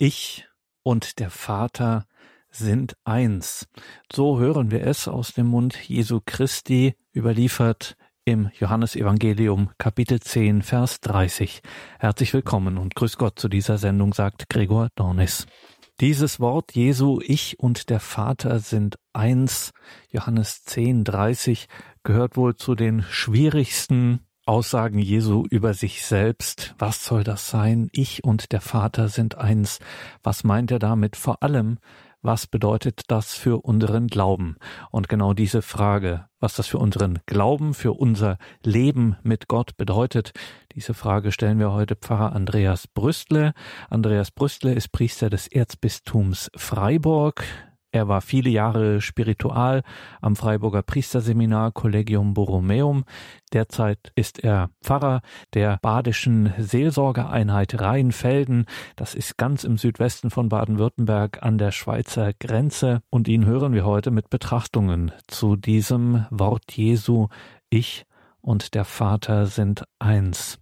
Ich und der Vater sind eins. So hören wir es aus dem Mund Jesu Christi, überliefert im Johannesevangelium Kapitel 10, Vers 30. Herzlich willkommen und grüß Gott zu dieser Sendung, sagt Gregor Dornis. Dieses Wort Jesu, ich und der Vater sind eins, Johannes 10, 30, gehört wohl zu den schwierigsten Aussagen Jesu über sich selbst. Was soll das sein? Ich und der Vater sind eins. Was meint er damit? Vor allem, was bedeutet das für unseren Glauben? Und genau diese Frage, was das für unseren Glauben, für unser Leben mit Gott bedeutet, diese Frage stellen wir heute Pfarrer Andreas Brüstle. Andreas Brüstle ist Priester des Erzbistums Freiburg. Er war viele Jahre Spiritual am Freiburger Priesterseminar Collegium Borromeum. Derzeit ist er Pfarrer der badischen Seelsorgeeinheit Rheinfelden. Das ist ganz im Südwesten von Baden-Württemberg an der Schweizer Grenze. Und ihn hören wir heute mit Betrachtungen zu diesem Wort Jesu. Ich und der Vater sind eins.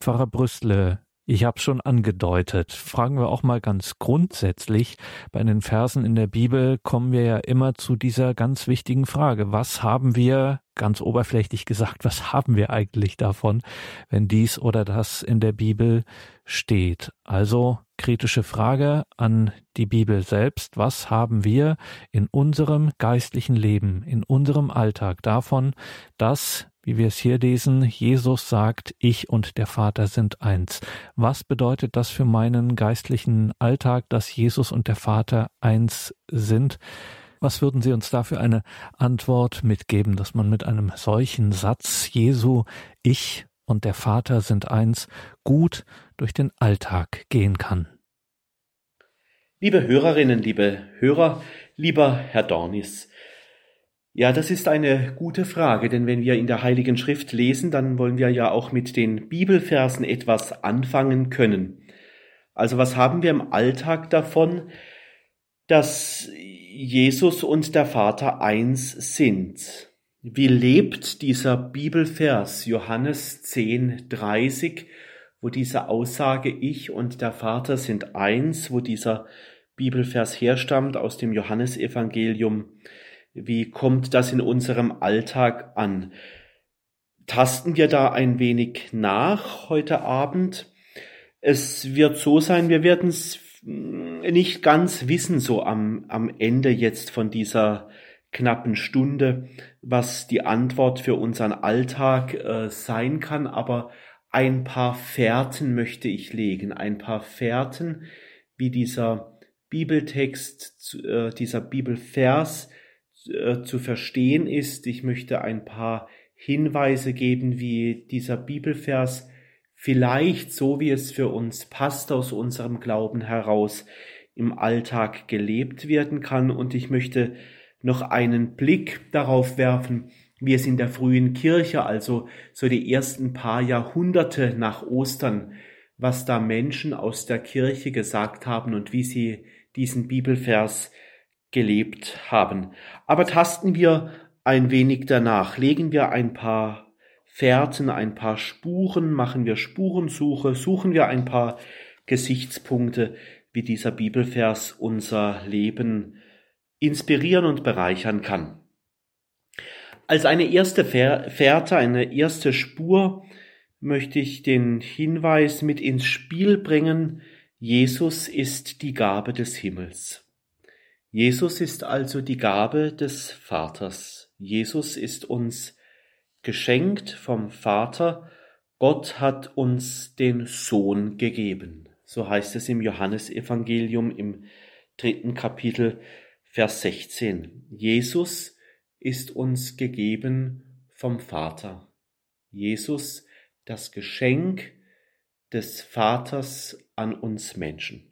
Pfarrer Brüstle, ich habe schon angedeutet. Fragen wir auch mal ganz grundsätzlich. Bei den Versen in der Bibel kommen wir ja immer zu dieser ganz wichtigen Frage. Was haben wir, ganz oberflächlich gesagt, was haben wir eigentlich davon, wenn dies oder das in der Bibel steht? Also kritische Frage an die Bibel selbst. Was haben wir in unserem geistlichen Leben, in unserem Alltag davon, dass wie wir es hier lesen, Jesus sagt, ich und der Vater sind eins. Was bedeutet das für meinen geistlichen Alltag, dass Jesus und der Vater eins sind? Was würden Sie uns da für eine Antwort mitgeben, dass man mit einem solchen Satz Jesu, ich und der Vater sind eins, gut durch den Alltag gehen kann? Liebe Hörerinnen, liebe Hörer, lieber Herr Dornis, ja, das ist eine gute Frage, denn wenn wir in der Heiligen Schrift lesen, dann wollen wir ja auch mit den Bibelversen etwas anfangen können. Also was haben wir im Alltag davon, dass Jesus und der Vater eins sind? Wie lebt dieser Bibelvers Johannes 10, 30, wo diese Aussage Ich und der Vater sind eins, wo dieser Bibelvers herstammt aus dem Johannesevangelium, wie kommt das in unserem Alltag an? Tasten wir da ein wenig nach heute Abend? Es wird so sein, wir werden es nicht ganz wissen, so am, am Ende jetzt von dieser knappen Stunde, was die Antwort für unseren Alltag äh, sein kann, aber ein paar Fährten möchte ich legen, ein paar Fährten, wie dieser Bibeltext, äh, dieser Bibelvers äh, zu verstehen ist. Ich möchte ein paar Hinweise geben, wie dieser Bibelvers vielleicht so, wie es für uns passt, aus unserem Glauben heraus im Alltag gelebt werden kann. Und ich möchte noch einen Blick darauf werfen, wie es in der frühen Kirche, also so die ersten paar Jahrhunderte nach Ostern, was da Menschen aus der Kirche gesagt haben und wie sie diesen Bibelvers gelebt haben. Aber tasten wir ein wenig danach, legen wir ein paar Fährten, ein paar Spuren, machen wir Spurensuche, suchen wir ein paar Gesichtspunkte, wie dieser Bibelvers unser Leben inspirieren und bereichern kann. Als eine erste Fährte, eine erste Spur möchte ich den Hinweis mit ins Spiel bringen, Jesus ist die Gabe des Himmels. Jesus ist also die Gabe des Vaters. Jesus ist uns geschenkt vom Vater. Gott hat uns den Sohn gegeben. So heißt es im Johannesevangelium im dritten Kapitel, Vers 16. Jesus ist uns gegeben vom Vater. Jesus, das Geschenk des Vaters an uns Menschen.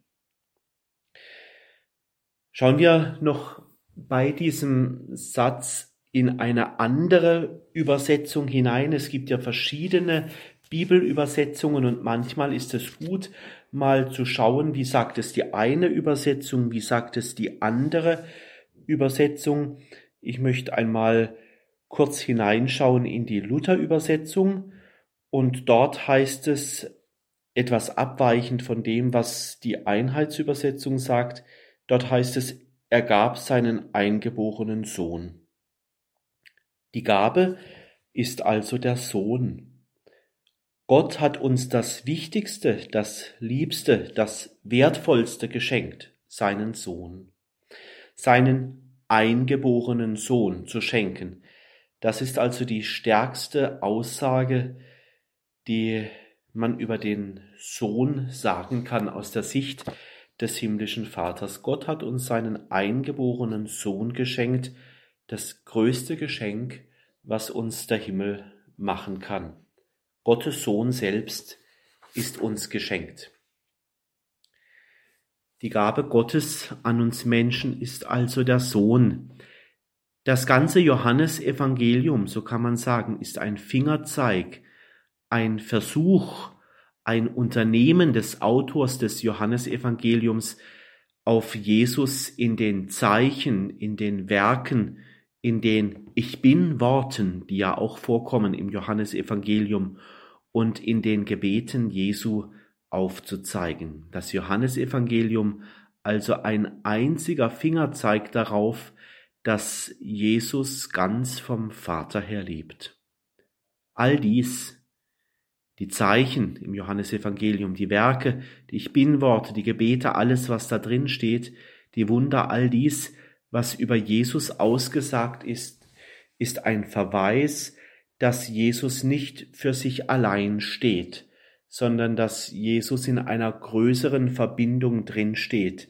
Schauen wir noch bei diesem Satz in eine andere Übersetzung hinein. Es gibt ja verschiedene Bibelübersetzungen und manchmal ist es gut, mal zu schauen, wie sagt es die eine Übersetzung, wie sagt es die andere Übersetzung. Ich möchte einmal kurz hineinschauen in die Luther-Übersetzung und dort heißt es, etwas abweichend von dem, was die Einheitsübersetzung sagt. Dort heißt es, er gab seinen eingeborenen Sohn. Die Gabe ist also der Sohn. Gott hat uns das Wichtigste, das Liebste, das Wertvollste geschenkt, seinen Sohn. Seinen eingeborenen Sohn zu schenken. Das ist also die stärkste Aussage, die man über den Sohn sagen kann aus der Sicht des himmlischen Vaters. Gott hat uns seinen eingeborenen Sohn geschenkt, das größte Geschenk, was uns der Himmel machen kann. Gottes Sohn selbst ist uns geschenkt. Die Gabe Gottes an uns Menschen ist also der Sohn. Das ganze Johannesevangelium, so kann man sagen, ist ein Fingerzeig, ein Versuch, ein Unternehmen des Autors des Johannesevangeliums auf Jesus in den Zeichen, in den Werken, in den Ich bin Worten, die ja auch vorkommen im Johannesevangelium und in den Gebeten Jesu aufzuzeigen. Das Johannesevangelium also ein einziger Fingerzeig darauf, dass Jesus ganz vom Vater her lebt. All dies die Zeichen im Johannesevangelium, die Werke, die Ich Bin-Worte, die Gebete, alles, was da drin steht, die Wunder, all dies, was über Jesus ausgesagt ist, ist ein Verweis, dass Jesus nicht für sich allein steht, sondern dass Jesus in einer größeren Verbindung drin steht,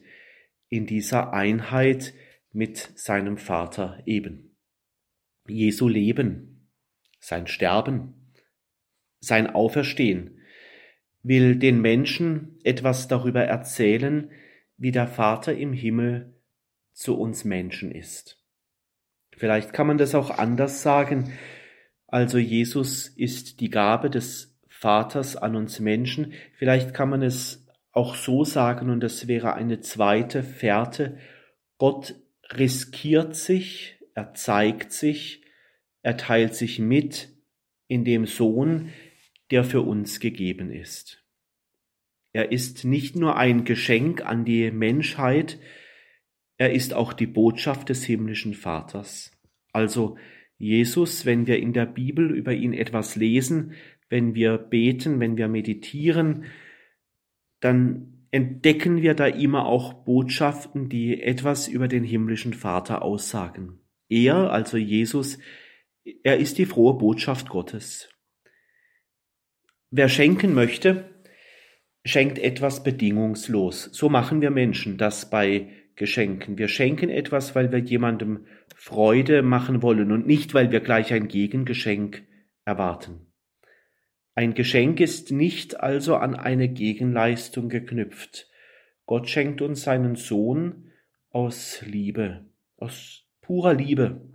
in dieser Einheit mit seinem Vater eben. Jesu Leben, sein Sterben, sein Auferstehen, will den Menschen etwas darüber erzählen, wie der Vater im Himmel zu uns Menschen ist. Vielleicht kann man das auch anders sagen. Also Jesus ist die Gabe des Vaters an uns Menschen. Vielleicht kann man es auch so sagen, und das wäre eine zweite Fährte. Gott riskiert sich, er zeigt sich, er teilt sich mit in dem Sohn, der für uns gegeben ist. Er ist nicht nur ein Geschenk an die Menschheit, er ist auch die Botschaft des himmlischen Vaters. Also Jesus, wenn wir in der Bibel über ihn etwas lesen, wenn wir beten, wenn wir meditieren, dann entdecken wir da immer auch Botschaften, die etwas über den himmlischen Vater aussagen. Er, also Jesus, er ist die frohe Botschaft Gottes. Wer schenken möchte, schenkt etwas bedingungslos. So machen wir Menschen das bei Geschenken. Wir schenken etwas, weil wir jemandem Freude machen wollen und nicht, weil wir gleich ein Gegengeschenk erwarten. Ein Geschenk ist nicht also an eine Gegenleistung geknüpft. Gott schenkt uns seinen Sohn aus Liebe, aus purer Liebe.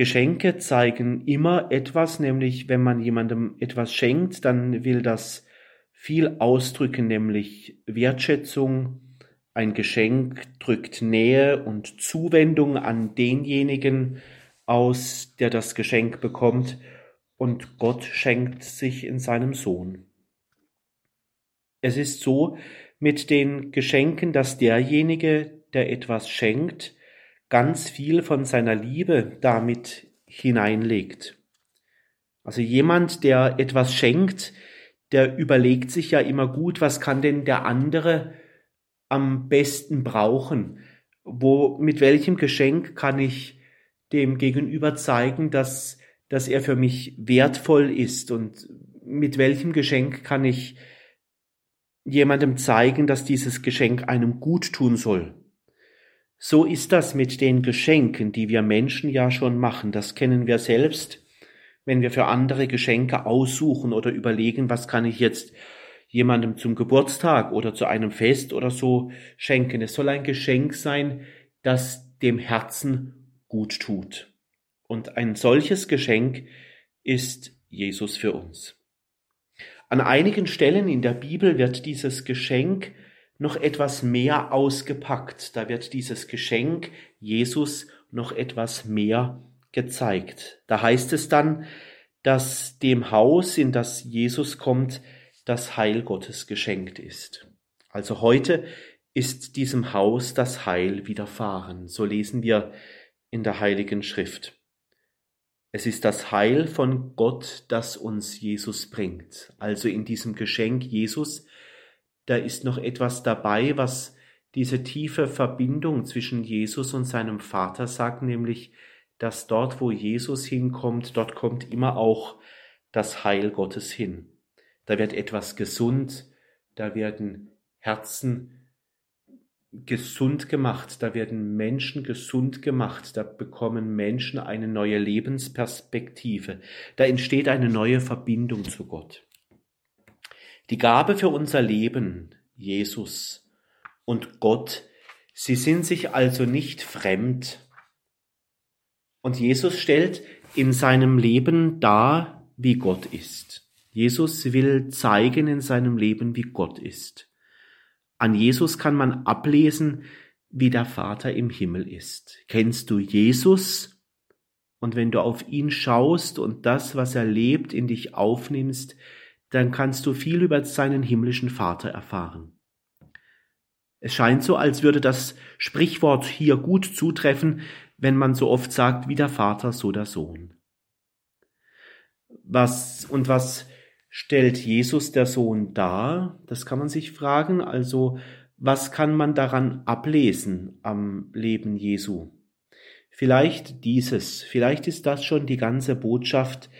Geschenke zeigen immer etwas, nämlich wenn man jemandem etwas schenkt, dann will das viel ausdrücken, nämlich Wertschätzung. Ein Geschenk drückt Nähe und Zuwendung an denjenigen aus, der das Geschenk bekommt, und Gott schenkt sich in seinem Sohn. Es ist so mit den Geschenken, dass derjenige, der etwas schenkt, ganz viel von seiner Liebe damit hineinlegt. Also jemand, der etwas schenkt, der überlegt sich ja immer gut, was kann denn der andere am besten brauchen? Wo, mit welchem Geschenk kann ich dem Gegenüber zeigen, dass, dass er für mich wertvoll ist und mit welchem Geschenk kann ich jemandem zeigen, dass dieses Geschenk einem gut tun soll? So ist das mit den Geschenken, die wir Menschen ja schon machen. Das kennen wir selbst, wenn wir für andere Geschenke aussuchen oder überlegen, was kann ich jetzt jemandem zum Geburtstag oder zu einem Fest oder so schenken. Es soll ein Geschenk sein, das dem Herzen gut tut. Und ein solches Geschenk ist Jesus für uns. An einigen Stellen in der Bibel wird dieses Geschenk noch etwas mehr ausgepackt. Da wird dieses Geschenk Jesus noch etwas mehr gezeigt. Da heißt es dann, dass dem Haus, in das Jesus kommt, das Heil Gottes geschenkt ist. Also heute ist diesem Haus das Heil widerfahren. So lesen wir in der Heiligen Schrift. Es ist das Heil von Gott, das uns Jesus bringt. Also in diesem Geschenk Jesus, da ist noch etwas dabei, was diese tiefe Verbindung zwischen Jesus und seinem Vater sagt, nämlich, dass dort, wo Jesus hinkommt, dort kommt immer auch das Heil Gottes hin. Da wird etwas gesund, da werden Herzen gesund gemacht, da werden Menschen gesund gemacht, da bekommen Menschen eine neue Lebensperspektive, da entsteht eine neue Verbindung zu Gott. Die Gabe für unser Leben, Jesus und Gott, sie sind sich also nicht fremd. Und Jesus stellt in seinem Leben dar, wie Gott ist. Jesus will zeigen in seinem Leben, wie Gott ist. An Jesus kann man ablesen, wie der Vater im Himmel ist. Kennst du Jesus? Und wenn du auf ihn schaust und das, was er lebt, in dich aufnimmst, dann kannst du viel über seinen himmlischen Vater erfahren. Es scheint so, als würde das Sprichwort hier gut zutreffen, wenn man so oft sagt, wie der Vater, so der Sohn. Was, und was stellt Jesus der Sohn dar? Das kann man sich fragen. Also, was kann man daran ablesen am Leben Jesu? Vielleicht dieses, vielleicht ist das schon die ganze Botschaft,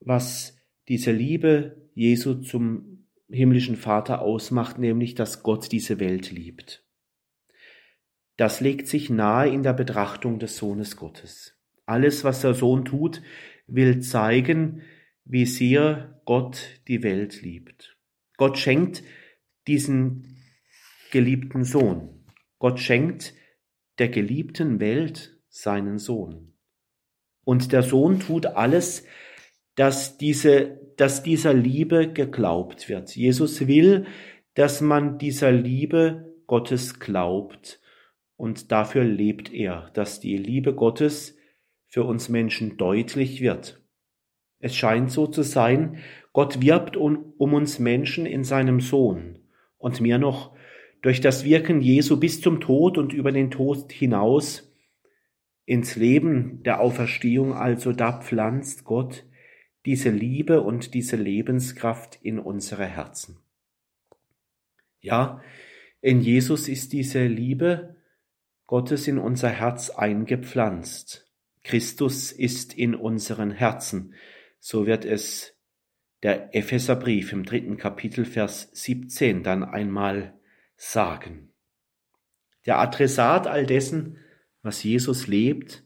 was diese Liebe Jesu zum himmlischen Vater ausmacht, nämlich dass Gott diese Welt liebt. Das legt sich nahe in der Betrachtung des Sohnes Gottes. Alles, was der Sohn tut, will zeigen, wie sehr Gott die Welt liebt. Gott schenkt diesen geliebten Sohn. Gott schenkt der geliebten Welt seinen Sohn. Und der Sohn tut alles, dass diese, dass dieser Liebe geglaubt wird. Jesus will, dass man dieser Liebe Gottes glaubt. Und dafür lebt er, dass die Liebe Gottes für uns Menschen deutlich wird. Es scheint so zu sein, Gott wirbt um, um uns Menschen in seinem Sohn und mehr noch durch das Wirken Jesu bis zum Tod und über den Tod hinaus ins Leben der Auferstehung, also da pflanzt Gott diese Liebe und diese Lebenskraft in unsere Herzen. Ja, in Jesus ist diese Liebe Gottes in unser Herz eingepflanzt. Christus ist in unseren Herzen. So wird es der Epheserbrief im dritten Kapitel Vers 17 dann einmal sagen. Der Adressat all dessen, was Jesus lebt,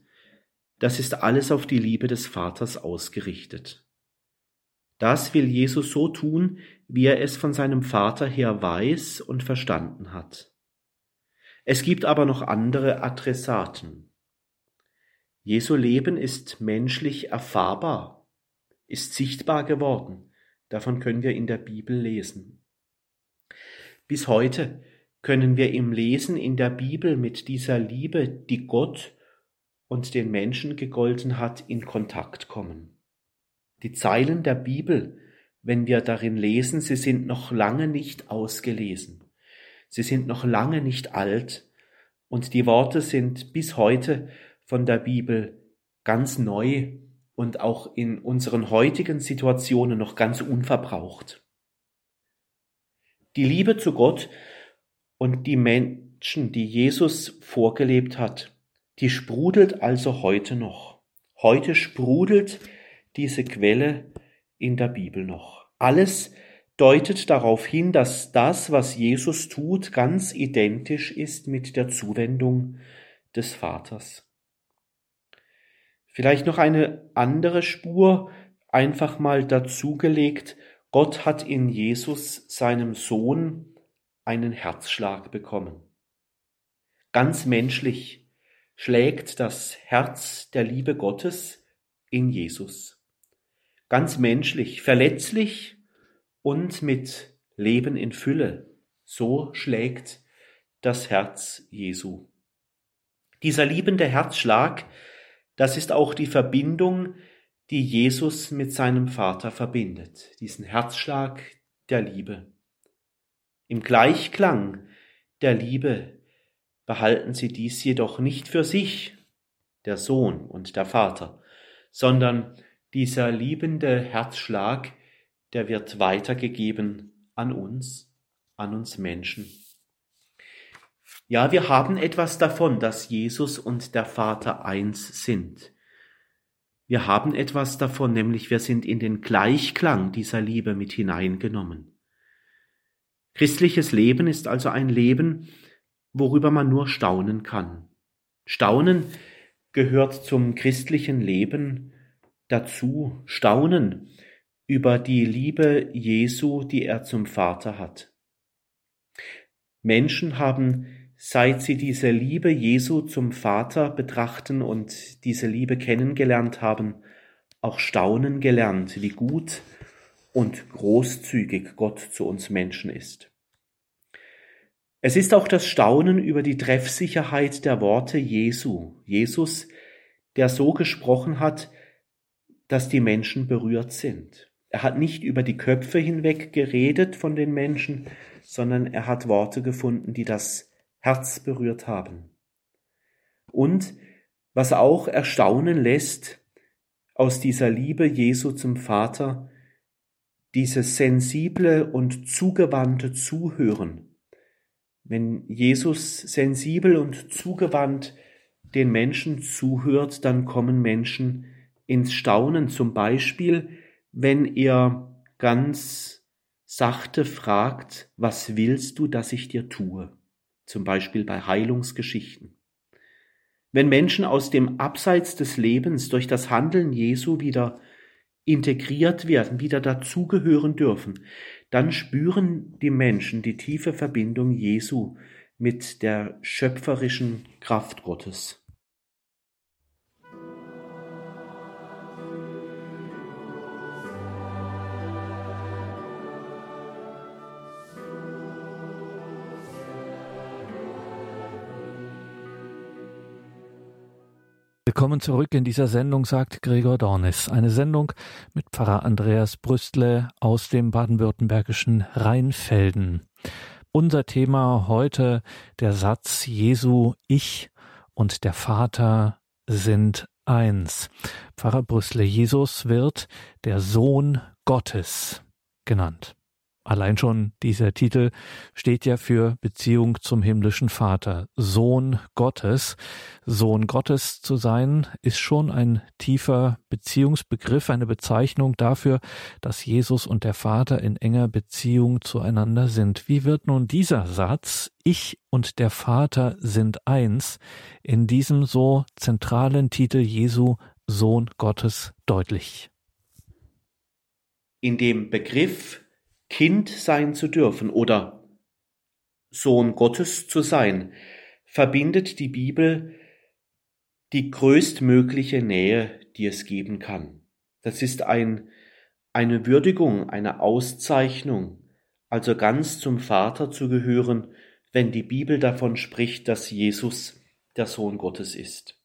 das ist alles auf die Liebe des Vaters ausgerichtet. Das will Jesus so tun, wie er es von seinem Vater her weiß und verstanden hat. Es gibt aber noch andere Adressaten. Jesu Leben ist menschlich erfahrbar ist sichtbar geworden. Davon können wir in der Bibel lesen. Bis heute können wir im Lesen in der Bibel mit dieser Liebe, die Gott und den Menschen gegolten hat, in Kontakt kommen. Die Zeilen der Bibel, wenn wir darin lesen, sie sind noch lange nicht ausgelesen. Sie sind noch lange nicht alt und die Worte sind bis heute von der Bibel ganz neu und auch in unseren heutigen Situationen noch ganz unverbraucht. Die Liebe zu Gott und die Menschen, die Jesus vorgelebt hat, die sprudelt also heute noch. Heute sprudelt diese Quelle in der Bibel noch. Alles deutet darauf hin, dass das, was Jesus tut, ganz identisch ist mit der Zuwendung des Vaters. Vielleicht noch eine andere Spur einfach mal dazugelegt. Gott hat in Jesus, seinem Sohn, einen Herzschlag bekommen. Ganz menschlich schlägt das Herz der Liebe Gottes in Jesus. Ganz menschlich, verletzlich und mit Leben in Fülle. So schlägt das Herz Jesu. Dieser liebende Herzschlag das ist auch die Verbindung, die Jesus mit seinem Vater verbindet. Diesen Herzschlag, der Liebe. Im Gleichklang der Liebe behalten sie dies jedoch nicht für sich, der Sohn und der Vater, sondern dieser liebende Herzschlag, der wird weitergegeben an uns, an uns Menschen. Ja, wir haben etwas davon, dass Jesus und der Vater eins sind. Wir haben etwas davon, nämlich wir sind in den Gleichklang dieser Liebe mit hineingenommen. Christliches Leben ist also ein Leben, worüber man nur staunen kann. Staunen gehört zum christlichen Leben dazu, staunen über die Liebe Jesu, die er zum Vater hat. Menschen haben, seit sie diese Liebe Jesu zum Vater betrachten und diese Liebe kennengelernt haben, auch staunen gelernt, wie gut und großzügig Gott zu uns Menschen ist. Es ist auch das Staunen über die Treffsicherheit der Worte Jesu. Jesus, der so gesprochen hat, dass die Menschen berührt sind. Er hat nicht über die Köpfe hinweg geredet von den Menschen, sondern er hat Worte gefunden, die das Herz berührt haben. Und was auch erstaunen lässt aus dieser Liebe Jesu zum Vater, dieses sensible und zugewandte Zuhören wenn Jesus sensibel und zugewandt den Menschen zuhört, dann kommen Menschen ins Staunen. Zum Beispiel, wenn er ganz sachte fragt, was willst du, dass ich dir tue? Zum Beispiel bei Heilungsgeschichten. Wenn Menschen aus dem Abseits des Lebens durch das Handeln Jesu wieder integriert werden, wieder dazugehören dürfen, dann spüren die Menschen die tiefe Verbindung Jesu mit der schöpferischen Kraft Gottes. Willkommen zurück in dieser Sendung, sagt Gregor Dornis. Eine Sendung mit Pfarrer Andreas Brüstle aus dem baden-württembergischen Rheinfelden. Unser Thema heute der Satz Jesu, ich und der Vater sind eins. Pfarrer Brüstle, Jesus wird der Sohn Gottes genannt. Allein schon dieser Titel steht ja für Beziehung zum himmlischen Vater, Sohn Gottes. Sohn Gottes zu sein, ist schon ein tiefer Beziehungsbegriff, eine Bezeichnung dafür, dass Jesus und der Vater in enger Beziehung zueinander sind. Wie wird nun dieser Satz, ich und der Vater sind eins, in diesem so zentralen Titel Jesu Sohn Gottes deutlich? In dem Begriff Kind sein zu dürfen oder Sohn Gottes zu sein, verbindet die Bibel die größtmögliche Nähe, die es geben kann. Das ist ein, eine Würdigung, eine Auszeichnung, also ganz zum Vater zu gehören, wenn die Bibel davon spricht, dass Jesus der Sohn Gottes ist.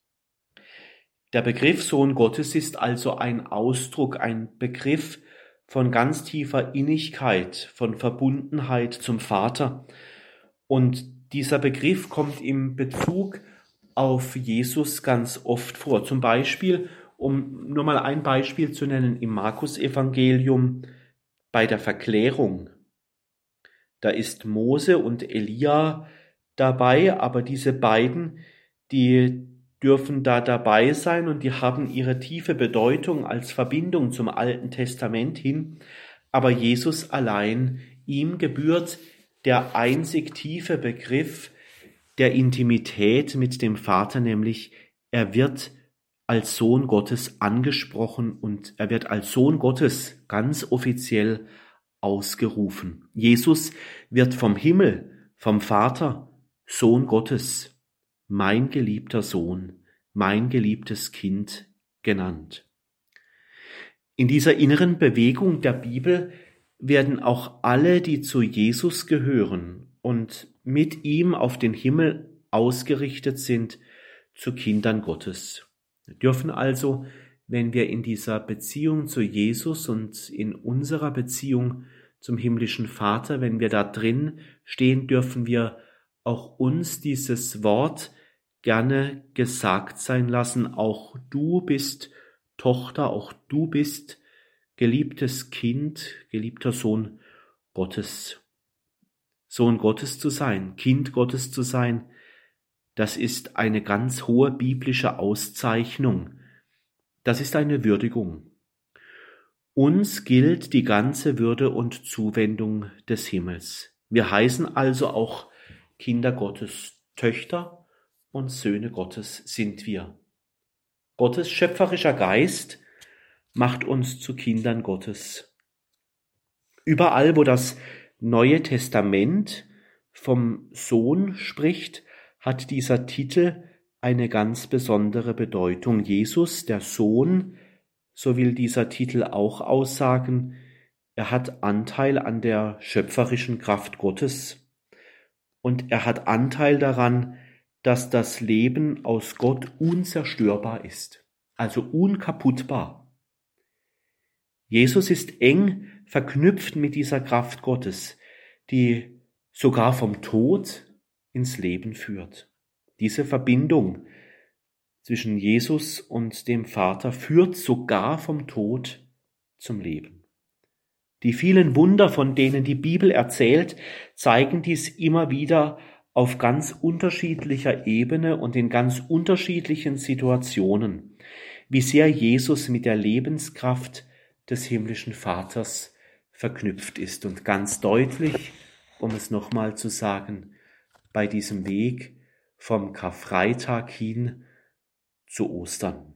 Der Begriff Sohn Gottes ist also ein Ausdruck, ein Begriff, von ganz tiefer Innigkeit, von Verbundenheit zum Vater. Und dieser Begriff kommt im Bezug auf Jesus ganz oft vor. Zum Beispiel, um nur mal ein Beispiel zu nennen, im Markus-Evangelium bei der Verklärung. Da ist Mose und Elia dabei, aber diese beiden, die dürfen da dabei sein und die haben ihre tiefe Bedeutung als Verbindung zum Alten Testament hin, aber Jesus allein, ihm gebührt der einzig tiefe Begriff der Intimität mit dem Vater, nämlich er wird als Sohn Gottes angesprochen und er wird als Sohn Gottes ganz offiziell ausgerufen. Jesus wird vom Himmel, vom Vater, Sohn Gottes mein geliebter Sohn, mein geliebtes Kind genannt. In dieser inneren Bewegung der Bibel werden auch alle, die zu Jesus gehören und mit ihm auf den Himmel ausgerichtet sind, zu Kindern Gottes. Wir dürfen also, wenn wir in dieser Beziehung zu Jesus und in unserer Beziehung zum himmlischen Vater, wenn wir da drin stehen, dürfen wir auch uns dieses Wort gerne gesagt sein lassen. Auch du bist Tochter, auch du bist geliebtes Kind, geliebter Sohn Gottes. Sohn Gottes zu sein, Kind Gottes zu sein, das ist eine ganz hohe biblische Auszeichnung. Das ist eine Würdigung. Uns gilt die ganze Würde und Zuwendung des Himmels. Wir heißen also auch Kinder Gottes, Töchter und Söhne Gottes sind wir. Gottes schöpferischer Geist macht uns zu Kindern Gottes. Überall, wo das Neue Testament vom Sohn spricht, hat dieser Titel eine ganz besondere Bedeutung. Jesus, der Sohn, so will dieser Titel auch aussagen, er hat Anteil an der schöpferischen Kraft Gottes und er hat Anteil daran, dass das Leben aus Gott unzerstörbar ist, also unkaputtbar. Jesus ist eng verknüpft mit dieser Kraft Gottes, die sogar vom Tod ins Leben führt. Diese Verbindung zwischen Jesus und dem Vater führt sogar vom Tod zum Leben. Die vielen Wunder, von denen die Bibel erzählt, zeigen dies immer wieder auf ganz unterschiedlicher Ebene und in ganz unterschiedlichen Situationen, wie sehr Jesus mit der Lebenskraft des himmlischen Vaters verknüpft ist. Und ganz deutlich, um es nochmal zu sagen, bei diesem Weg vom Karfreitag hin zu Ostern.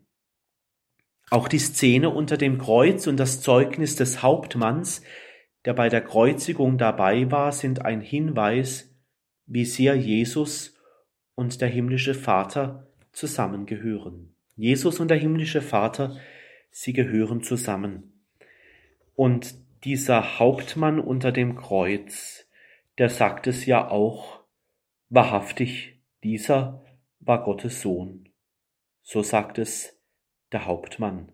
Auch die Szene unter dem Kreuz und das Zeugnis des Hauptmanns, der bei der Kreuzigung dabei war, sind ein Hinweis, wie sehr Jesus und der himmlische Vater zusammengehören. Jesus und der himmlische Vater, sie gehören zusammen. Und dieser Hauptmann unter dem Kreuz, der sagt es ja auch Wahrhaftig, dieser war Gottes Sohn. So sagt es der Hauptmann,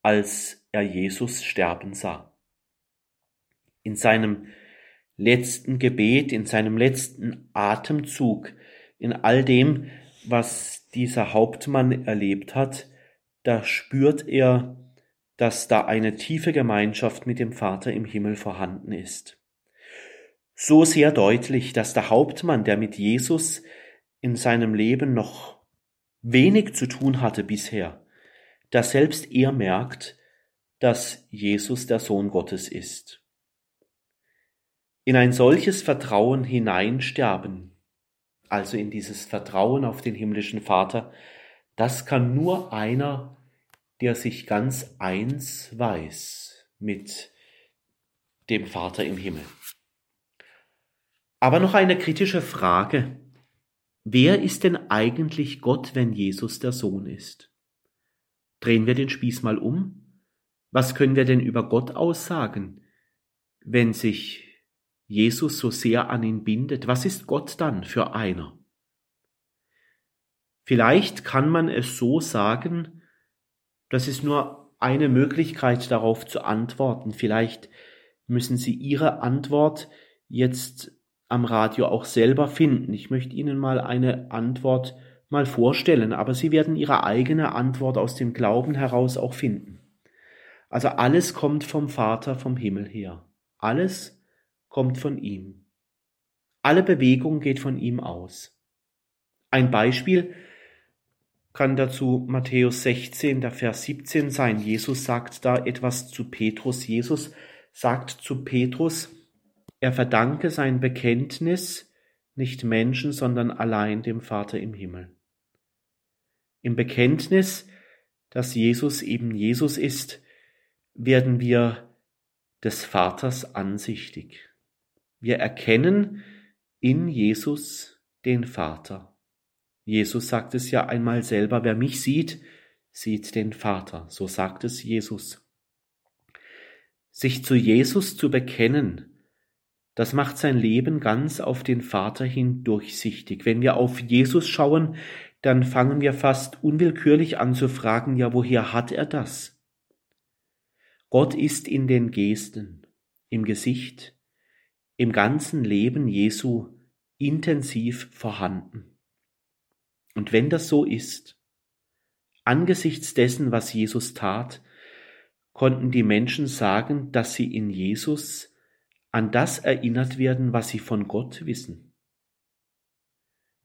als er Jesus sterben sah. In seinem letzten Gebet, in seinem letzten Atemzug, in all dem, was dieser Hauptmann erlebt hat, da spürt er, dass da eine tiefe Gemeinschaft mit dem Vater im Himmel vorhanden ist so sehr deutlich, dass der Hauptmann, der mit Jesus in seinem Leben noch wenig zu tun hatte bisher, dass selbst er merkt, dass Jesus der Sohn Gottes ist. In ein solches Vertrauen hineinsterben, also in dieses Vertrauen auf den himmlischen Vater, das kann nur einer, der sich ganz eins weiß mit dem Vater im Himmel. Aber noch eine kritische Frage. Wer ist denn eigentlich Gott, wenn Jesus der Sohn ist? Drehen wir den Spieß mal um. Was können wir denn über Gott aussagen, wenn sich Jesus so sehr an ihn bindet? Was ist Gott dann für einer? Vielleicht kann man es so sagen, das ist nur eine Möglichkeit darauf zu antworten. Vielleicht müssen Sie Ihre Antwort jetzt am Radio auch selber finden. Ich möchte Ihnen mal eine Antwort mal vorstellen, aber Sie werden Ihre eigene Antwort aus dem Glauben heraus auch finden. Also alles kommt vom Vater vom Himmel her. Alles kommt von ihm. Alle Bewegung geht von ihm aus. Ein Beispiel kann dazu Matthäus 16, der Vers 17 sein. Jesus sagt da etwas zu Petrus. Jesus sagt zu Petrus, er verdanke sein Bekenntnis nicht Menschen, sondern allein dem Vater im Himmel. Im Bekenntnis, dass Jesus eben Jesus ist, werden wir des Vaters ansichtig. Wir erkennen in Jesus den Vater. Jesus sagt es ja einmal selber, wer mich sieht, sieht den Vater. So sagt es Jesus. Sich zu Jesus zu bekennen, das macht sein Leben ganz auf den Vater hin durchsichtig. Wenn wir auf Jesus schauen, dann fangen wir fast unwillkürlich an zu fragen, ja, woher hat er das? Gott ist in den Gesten. im Gesicht, im ganzen Leben Jesu intensiv vorhanden. Und wenn das so ist, angesichts dessen, was Jesus tat, konnten die Menschen sagen, dass sie in Jesus an das erinnert werden, was sie von Gott wissen.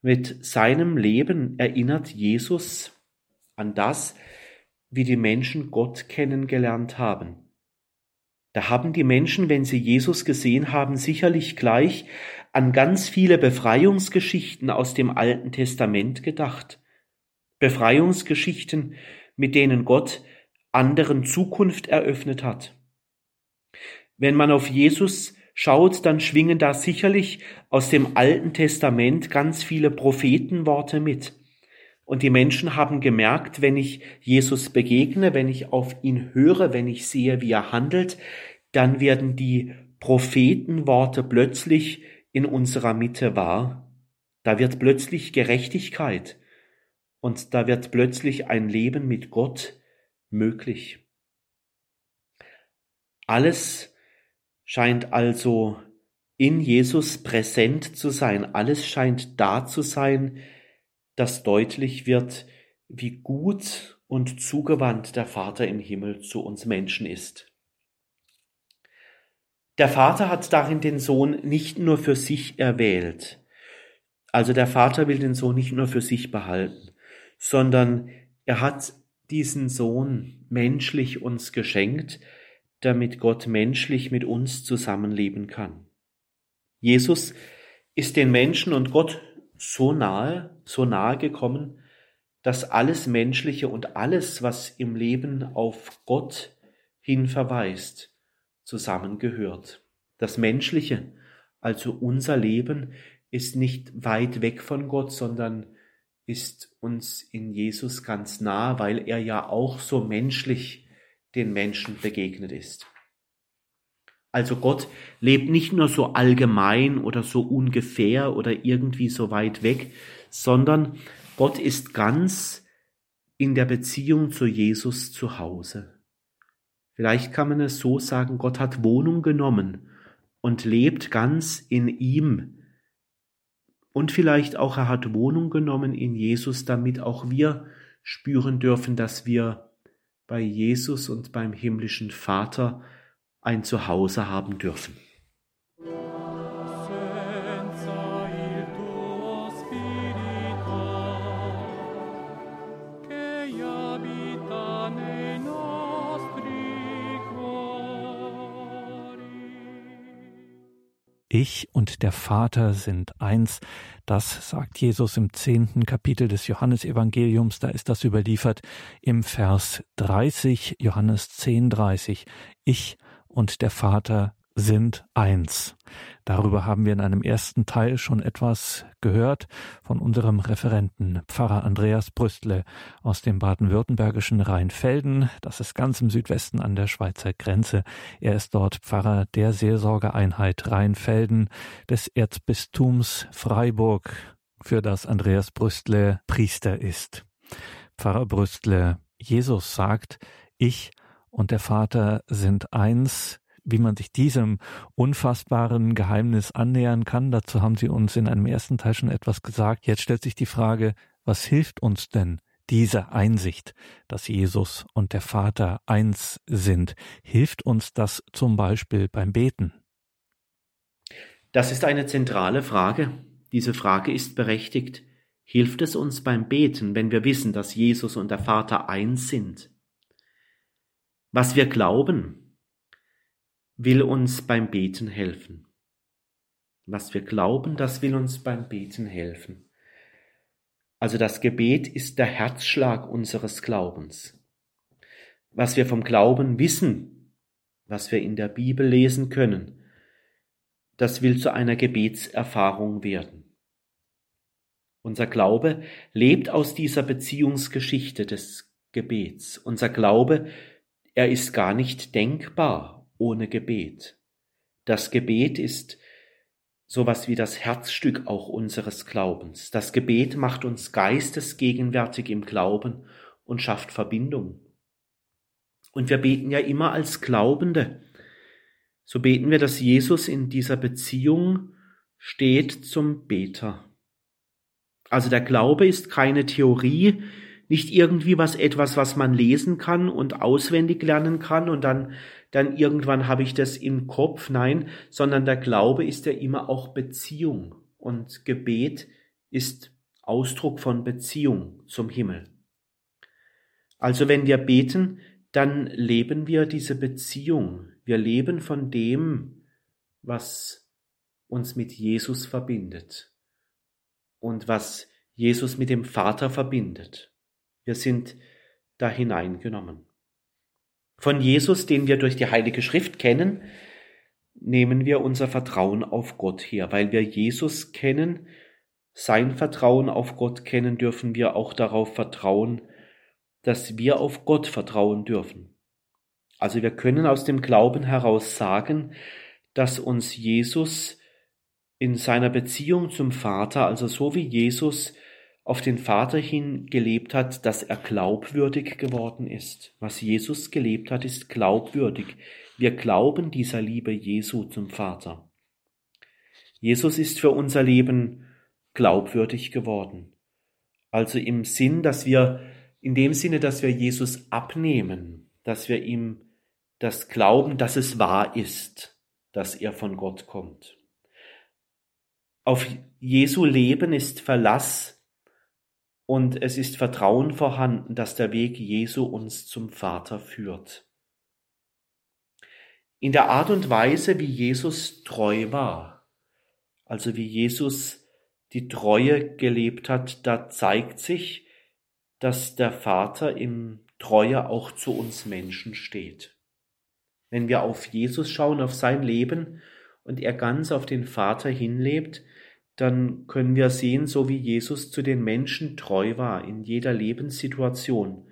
Mit seinem Leben erinnert Jesus an das, wie die Menschen Gott kennengelernt haben. Da haben die Menschen, wenn sie Jesus gesehen haben, sicherlich gleich an ganz viele Befreiungsgeschichten aus dem Alten Testament gedacht. Befreiungsgeschichten, mit denen Gott anderen Zukunft eröffnet hat. Wenn man auf Jesus schaut, dann schwingen da sicherlich aus dem Alten Testament ganz viele Prophetenworte mit. Und die Menschen haben gemerkt, wenn ich Jesus begegne, wenn ich auf ihn höre, wenn ich sehe, wie er handelt, dann werden die Prophetenworte plötzlich in unserer Mitte wahr. Da wird plötzlich Gerechtigkeit und da wird plötzlich ein Leben mit Gott möglich. Alles scheint also in Jesus präsent zu sein, alles scheint da zu sein, dass deutlich wird, wie gut und zugewandt der Vater im Himmel zu uns Menschen ist. Der Vater hat darin den Sohn nicht nur für sich erwählt, also der Vater will den Sohn nicht nur für sich behalten, sondern er hat diesen Sohn menschlich uns geschenkt, damit Gott menschlich mit uns zusammenleben kann. Jesus ist den Menschen und Gott so nahe, so nahe gekommen, dass alles Menschliche und alles, was im Leben auf Gott hin verweist, zusammengehört. Das Menschliche, also unser Leben, ist nicht weit weg von Gott, sondern ist uns in Jesus ganz nah, weil er ja auch so menschlich den Menschen begegnet ist. Also Gott lebt nicht nur so allgemein oder so ungefähr oder irgendwie so weit weg, sondern Gott ist ganz in der Beziehung zu Jesus zu Hause. Vielleicht kann man es so sagen, Gott hat Wohnung genommen und lebt ganz in ihm. Und vielleicht auch er hat Wohnung genommen in Jesus, damit auch wir spüren dürfen, dass wir bei Jesus und beim himmlischen Vater ein Zuhause haben dürfen. Ich und der Vater sind eins. Das sagt Jesus im zehnten Kapitel des Johannesevangeliums. Da ist das überliefert im Vers 30, Johannes 10, 30. Ich und der Vater sind eins. Darüber haben wir in einem ersten Teil schon etwas gehört von unserem Referenten Pfarrer Andreas Brüstle aus dem baden-württembergischen Rheinfelden. Das ist ganz im Südwesten an der Schweizer Grenze. Er ist dort Pfarrer der Seelsorgeeinheit Rheinfelden des Erzbistums Freiburg, für das Andreas Brüstle Priester ist. Pfarrer Brüstle, Jesus sagt, ich und der Vater sind eins, wie man sich diesem unfassbaren Geheimnis annähern kann. Dazu haben Sie uns in einem ersten Teil schon etwas gesagt. Jetzt stellt sich die Frage, was hilft uns denn diese Einsicht, dass Jesus und der Vater eins sind? Hilft uns das zum Beispiel beim Beten? Das ist eine zentrale Frage. Diese Frage ist berechtigt. Hilft es uns beim Beten, wenn wir wissen, dass Jesus und der Vater eins sind? Was wir glauben, will uns beim Beten helfen. Was wir glauben, das will uns beim Beten helfen. Also das Gebet ist der Herzschlag unseres Glaubens. Was wir vom Glauben wissen, was wir in der Bibel lesen können, das will zu einer Gebetserfahrung werden. Unser Glaube lebt aus dieser Beziehungsgeschichte des Gebets. Unser Glaube, er ist gar nicht denkbar ohne Gebet. Das Gebet ist sowas wie das Herzstück auch unseres Glaubens. Das Gebet macht uns geistesgegenwärtig im Glauben und schafft Verbindung. Und wir beten ja immer als Glaubende. so beten wir, dass Jesus in dieser Beziehung steht zum Beter. Also der Glaube ist keine Theorie, nicht irgendwie was etwas, was man lesen kann und auswendig lernen kann und dann dann irgendwann habe ich das im Kopf, nein, sondern der Glaube ist ja immer auch Beziehung und Gebet ist Ausdruck von Beziehung zum Himmel. Also wenn wir beten, dann leben wir diese Beziehung. Wir leben von dem, was uns mit Jesus verbindet und was Jesus mit dem Vater verbindet. Wir sind da hineingenommen. Von Jesus, den wir durch die Heilige Schrift kennen, nehmen wir unser Vertrauen auf Gott her. Weil wir Jesus kennen, sein Vertrauen auf Gott kennen, dürfen wir auch darauf vertrauen, dass wir auf Gott vertrauen dürfen. Also wir können aus dem Glauben heraus sagen, dass uns Jesus in seiner Beziehung zum Vater, also so wie Jesus auf den Vater hin gelebt hat, dass er glaubwürdig geworden ist. Was Jesus gelebt hat, ist glaubwürdig. Wir glauben dieser Liebe Jesu zum Vater. Jesus ist für unser Leben glaubwürdig geworden. Also im Sinn, dass wir, in dem Sinne, dass wir Jesus abnehmen, dass wir ihm das glauben, dass es wahr ist, dass er von Gott kommt. Auf Jesu Leben ist Verlass und es ist Vertrauen vorhanden, dass der Weg Jesu uns zum Vater führt. In der Art und Weise, wie Jesus treu war, also wie Jesus die Treue gelebt hat, da zeigt sich, dass der Vater im Treue auch zu uns Menschen steht. Wenn wir auf Jesus schauen, auf sein Leben und er ganz auf den Vater hinlebt, dann können wir sehen, so wie Jesus zu den Menschen treu war in jeder Lebenssituation,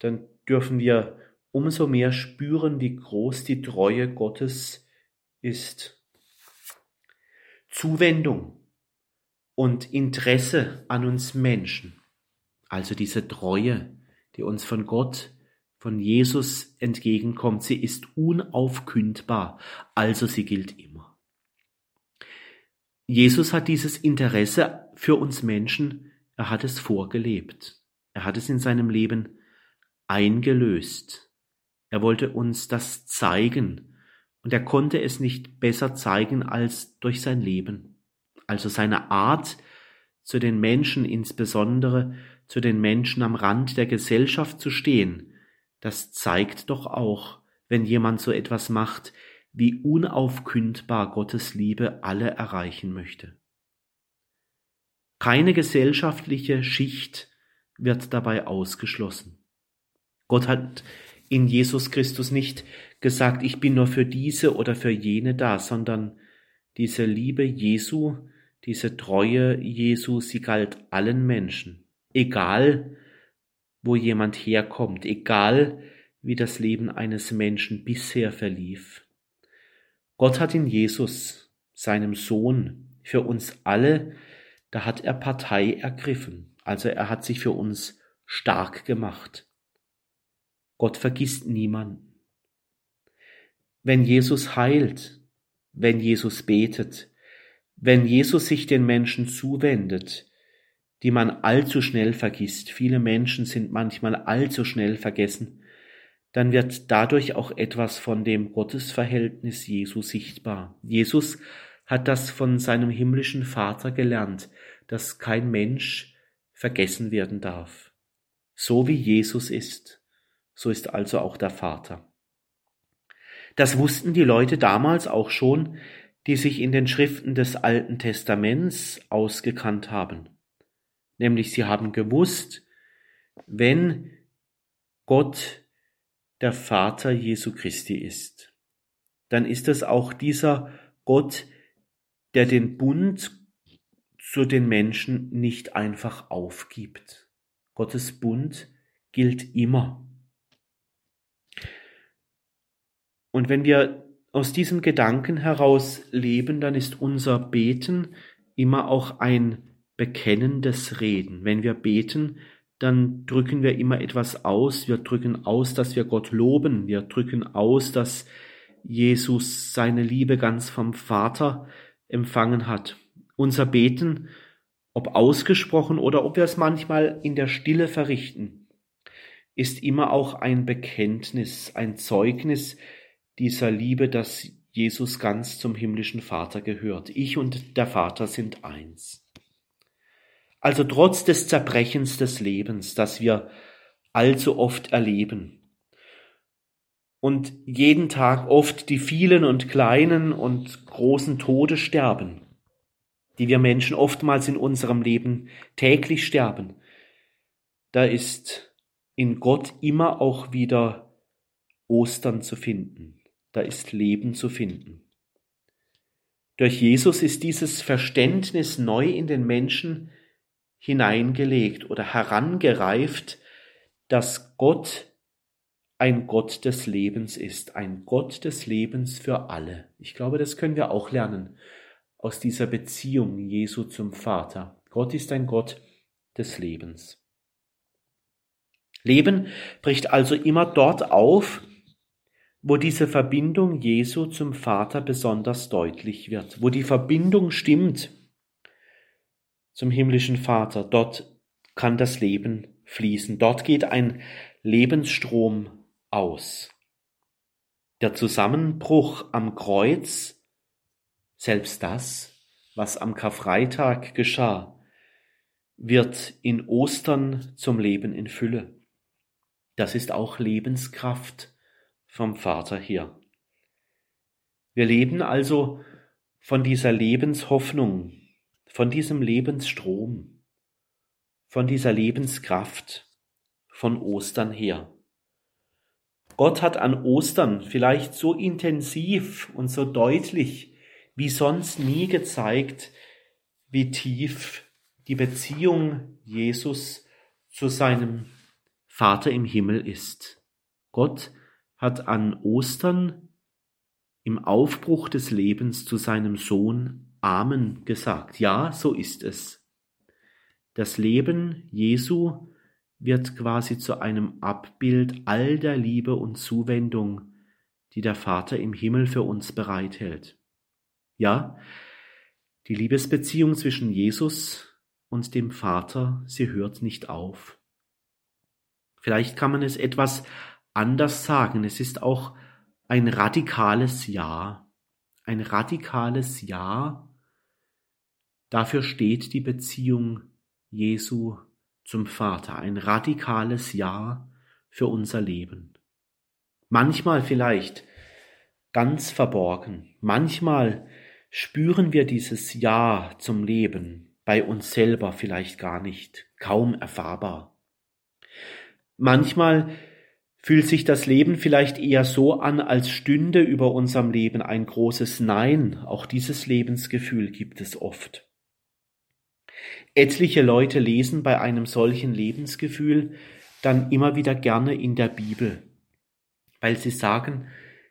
dann dürfen wir umso mehr spüren, wie groß die Treue Gottes ist. Zuwendung und Interesse an uns Menschen, also diese Treue, die uns von Gott, von Jesus entgegenkommt, sie ist unaufkündbar, also sie gilt immer. Jesus hat dieses Interesse für uns Menschen, er hat es vorgelebt. Er hat es in seinem Leben eingelöst. Er wollte uns das zeigen und er konnte es nicht besser zeigen als durch sein Leben. Also seine Art zu den Menschen, insbesondere zu den Menschen am Rand der Gesellschaft zu stehen, das zeigt doch auch, wenn jemand so etwas macht, wie unaufkündbar Gottes Liebe alle erreichen möchte. Keine gesellschaftliche Schicht wird dabei ausgeschlossen. Gott hat in Jesus Christus nicht gesagt, ich bin nur für diese oder für jene da, sondern diese Liebe Jesu, diese Treue Jesu, sie galt allen Menschen, egal wo jemand herkommt, egal wie das Leben eines Menschen bisher verlief. Gott hat in Jesus, seinem Sohn, für uns alle, da hat er Partei ergriffen, also er hat sich für uns stark gemacht. Gott vergisst niemanden. Wenn Jesus heilt, wenn Jesus betet, wenn Jesus sich den Menschen zuwendet, die man allzu schnell vergisst, viele Menschen sind manchmal allzu schnell vergessen, dann wird dadurch auch etwas von dem Gottesverhältnis Jesu sichtbar. Jesus hat das von seinem himmlischen Vater gelernt, dass kein Mensch vergessen werden darf. So wie Jesus ist, so ist also auch der Vater. Das wussten die Leute damals auch schon, die sich in den Schriften des Alten Testaments ausgekannt haben. Nämlich sie haben gewusst, wenn Gott der Vater Jesu Christi ist, dann ist es auch dieser Gott, der den Bund zu den Menschen nicht einfach aufgibt. Gottes Bund gilt immer. Und wenn wir aus diesem Gedanken heraus leben, dann ist unser Beten immer auch ein bekennendes Reden. Wenn wir beten, dann drücken wir immer etwas aus. Wir drücken aus, dass wir Gott loben. Wir drücken aus, dass Jesus seine Liebe ganz vom Vater empfangen hat. Unser Beten, ob ausgesprochen oder ob wir es manchmal in der Stille verrichten, ist immer auch ein Bekenntnis, ein Zeugnis dieser Liebe, dass Jesus ganz zum himmlischen Vater gehört. Ich und der Vater sind eins. Also trotz des Zerbrechens des Lebens, das wir allzu oft erleben, und jeden Tag oft die vielen und kleinen und großen Tode sterben, die wir Menschen oftmals in unserem Leben täglich sterben, da ist in Gott immer auch wieder Ostern zu finden, da ist Leben zu finden. Durch Jesus ist dieses Verständnis neu in den Menschen hineingelegt oder herangereift, dass Gott ein Gott des Lebens ist, ein Gott des Lebens für alle. Ich glaube, das können wir auch lernen aus dieser Beziehung Jesu zum Vater. Gott ist ein Gott des Lebens. Leben bricht also immer dort auf, wo diese Verbindung Jesu zum Vater besonders deutlich wird, wo die Verbindung stimmt zum himmlischen Vater. Dort kann das Leben fließen. Dort geht ein Lebensstrom aus. Der Zusammenbruch am Kreuz, selbst das, was am Karfreitag geschah, wird in Ostern zum Leben in Fülle. Das ist auch Lebenskraft vom Vater hier. Wir leben also von dieser Lebenshoffnung, von diesem Lebensstrom, von dieser Lebenskraft von Ostern her. Gott hat an Ostern vielleicht so intensiv und so deutlich wie sonst nie gezeigt, wie tief die Beziehung Jesus zu seinem Vater im Himmel ist. Gott hat an Ostern im Aufbruch des Lebens zu seinem Sohn Amen gesagt. Ja, so ist es. Das Leben Jesu wird quasi zu einem Abbild all der Liebe und Zuwendung, die der Vater im Himmel für uns bereithält. Ja, die Liebesbeziehung zwischen Jesus und dem Vater, sie hört nicht auf. Vielleicht kann man es etwas anders sagen. Es ist auch ein radikales Ja. Ein radikales Ja. Dafür steht die Beziehung Jesu zum Vater, ein radikales Ja für unser Leben. Manchmal vielleicht ganz verborgen, manchmal spüren wir dieses Ja zum Leben bei uns selber vielleicht gar nicht, kaum erfahrbar. Manchmal fühlt sich das Leben vielleicht eher so an, als stünde über unserem Leben ein großes Nein. Auch dieses Lebensgefühl gibt es oft. Etliche Leute lesen bei einem solchen Lebensgefühl dann immer wieder gerne in der Bibel, weil sie sagen,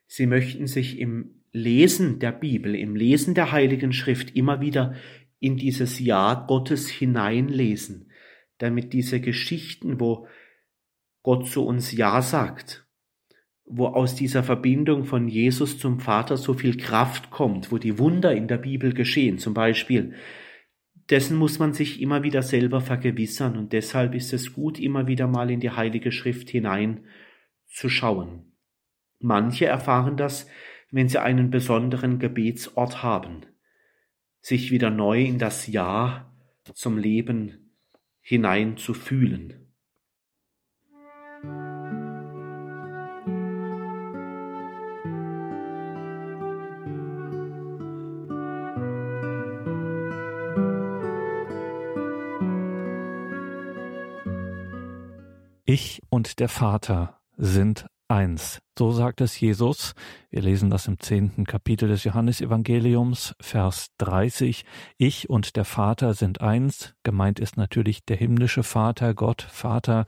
sie möchten sich im Lesen der Bibel, im Lesen der Heiligen Schrift immer wieder in dieses Ja Gottes hineinlesen, damit diese Geschichten, wo Gott zu uns Ja sagt, wo aus dieser Verbindung von Jesus zum Vater so viel Kraft kommt, wo die Wunder in der Bibel geschehen, zum Beispiel dessen muss man sich immer wieder selber vergewissern und deshalb ist es gut, immer wieder mal in die Heilige Schrift hinein zu schauen. Manche erfahren das, wenn sie einen besonderen Gebetsort haben, sich wieder neu in das Ja zum Leben hinein zu fühlen. Ich und der Vater sind eins. So sagt es Jesus. Wir lesen das im zehnten Kapitel des Johannesevangeliums, Vers 30. Ich und der Vater sind eins. Gemeint ist natürlich der himmlische Vater, Gott, Vater.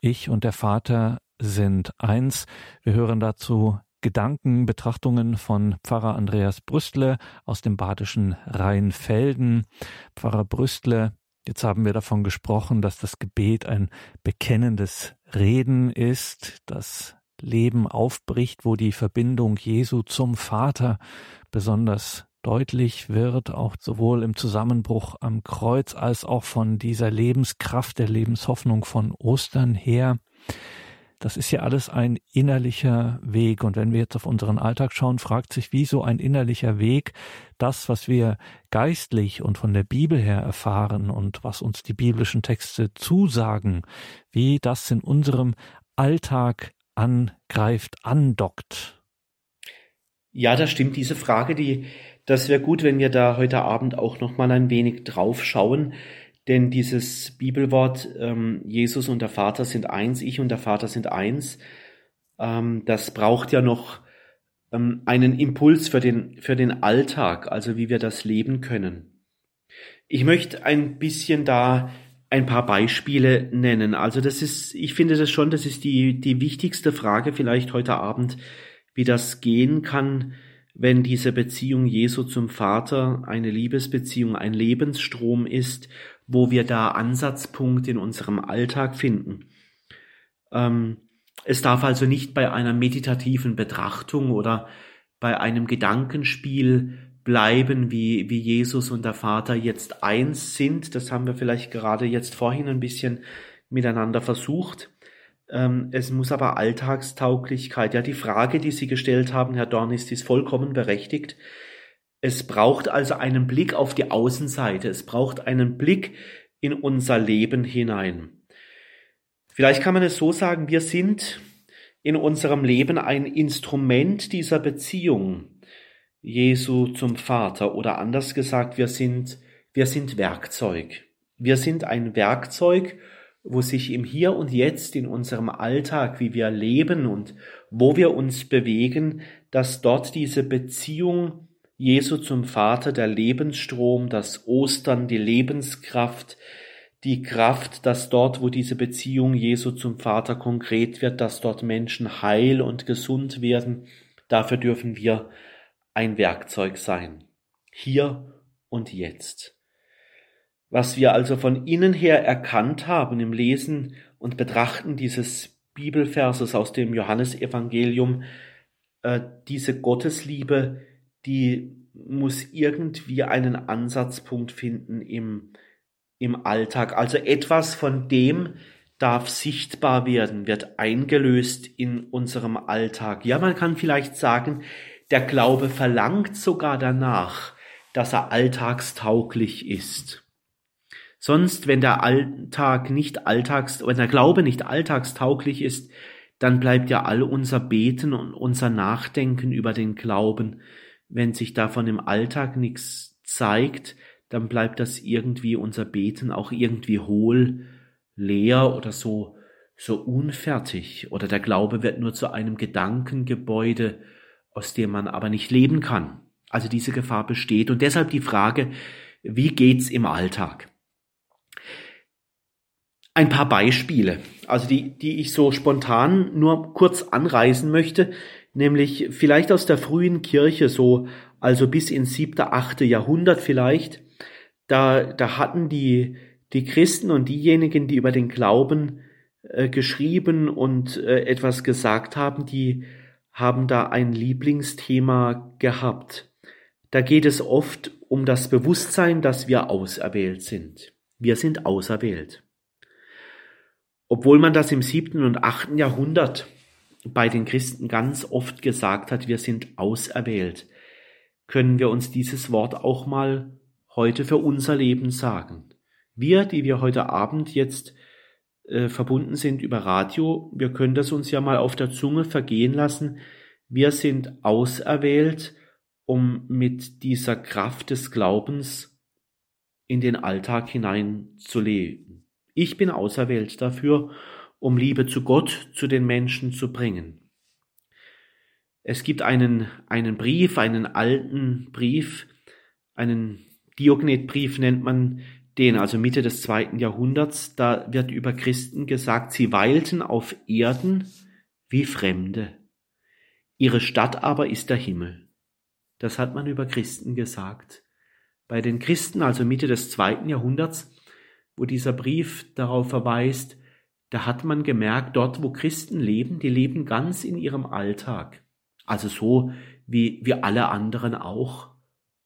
Ich und der Vater sind eins. Wir hören dazu Gedanken, Betrachtungen von Pfarrer Andreas Brüstle aus dem badischen Rheinfelden. Pfarrer Brüstle Jetzt haben wir davon gesprochen, dass das Gebet ein bekennendes Reden ist, das Leben aufbricht, wo die Verbindung Jesu zum Vater besonders deutlich wird, auch sowohl im Zusammenbruch am Kreuz als auch von dieser Lebenskraft der Lebenshoffnung von Ostern her. Das ist ja alles ein innerlicher Weg. Und wenn wir jetzt auf unseren Alltag schauen, fragt sich, wie so ein innerlicher Weg das, was wir geistlich und von der Bibel her erfahren und was uns die biblischen Texte zusagen, wie das in unserem Alltag angreift, andockt. Ja, das stimmt. Diese Frage, die, das wäre gut, wenn wir da heute Abend auch noch mal ein wenig drauf schauen. Denn dieses Bibelwort, ähm, Jesus und der Vater sind eins, ich und der Vater sind eins, ähm, das braucht ja noch ähm, einen Impuls für den, für den Alltag, also wie wir das leben können. Ich möchte ein bisschen da ein paar Beispiele nennen. Also das ist, ich finde das schon, das ist die, die wichtigste Frage vielleicht heute Abend, wie das gehen kann, wenn diese Beziehung Jesu zum Vater eine Liebesbeziehung, ein Lebensstrom ist wo wir da Ansatzpunkt in unserem Alltag finden. Ähm, es darf also nicht bei einer meditativen Betrachtung oder bei einem Gedankenspiel bleiben, wie, wie Jesus und der Vater jetzt eins sind. Das haben wir vielleicht gerade jetzt vorhin ein bisschen miteinander versucht. Ähm, es muss aber Alltagstauglichkeit. Ja, die Frage, die Sie gestellt haben, Herr Dornis, ist vollkommen berechtigt. Es braucht also einen Blick auf die Außenseite. Es braucht einen Blick in unser Leben hinein. Vielleicht kann man es so sagen, wir sind in unserem Leben ein Instrument dieser Beziehung Jesu zum Vater oder anders gesagt, wir sind, wir sind Werkzeug. Wir sind ein Werkzeug, wo sich im Hier und Jetzt in unserem Alltag, wie wir leben und wo wir uns bewegen, dass dort diese Beziehung Jesu zum Vater der Lebensstrom, das Ostern, die Lebenskraft, die Kraft, dass dort, wo diese Beziehung Jesu zum Vater konkret wird, dass dort Menschen heil und gesund werden, dafür dürfen wir ein Werkzeug sein. Hier und jetzt. Was wir also von innen her erkannt haben im Lesen und Betrachten dieses Bibelverses aus dem Johannesevangelium, äh, diese Gottesliebe, die muss irgendwie einen Ansatzpunkt finden im, im Alltag. Also etwas von dem darf sichtbar werden, wird eingelöst in unserem Alltag. Ja, man kann vielleicht sagen, der Glaube verlangt sogar danach, dass er alltagstauglich ist. Sonst, wenn der Alltag nicht alltags, wenn der Glaube nicht alltagstauglich ist, dann bleibt ja all unser Beten und unser Nachdenken über den Glauben wenn sich davon im Alltag nichts zeigt, dann bleibt das irgendwie unser Beten auch irgendwie hohl, leer oder so, so unfertig oder der Glaube wird nur zu einem Gedankengebäude, aus dem man aber nicht leben kann. Also diese Gefahr besteht und deshalb die Frage, wie geht's im Alltag? Ein paar Beispiele, also die, die ich so spontan nur kurz anreißen möchte, nämlich vielleicht aus der frühen Kirche so, also bis ins siebte, achte Jahrhundert vielleicht, da, da hatten die, die Christen und diejenigen, die über den Glauben äh, geschrieben und äh, etwas gesagt haben, die haben da ein Lieblingsthema gehabt. Da geht es oft um das Bewusstsein, dass wir auserwählt sind. Wir sind auserwählt. Obwohl man das im siebten und achten Jahrhundert bei den Christen ganz oft gesagt hat, wir sind auserwählt, können wir uns dieses Wort auch mal heute für unser Leben sagen. Wir, die wir heute Abend jetzt äh, verbunden sind über Radio, wir können das uns ja mal auf der Zunge vergehen lassen. Wir sind auserwählt, um mit dieser Kraft des Glaubens in den Alltag hinein zu leben. Ich bin auserwählt dafür um Liebe zu Gott, zu den Menschen zu bringen. Es gibt einen, einen Brief, einen alten Brief, einen Diognetbrief nennt man den, also Mitte des zweiten Jahrhunderts, da wird über Christen gesagt, sie weilten auf Erden wie Fremde. Ihre Stadt aber ist der Himmel. Das hat man über Christen gesagt. Bei den Christen, also Mitte des zweiten Jahrhunderts, wo dieser Brief darauf verweist, da hat man gemerkt, dort wo Christen leben, die leben ganz in ihrem Alltag. Also so wie, wie alle anderen auch.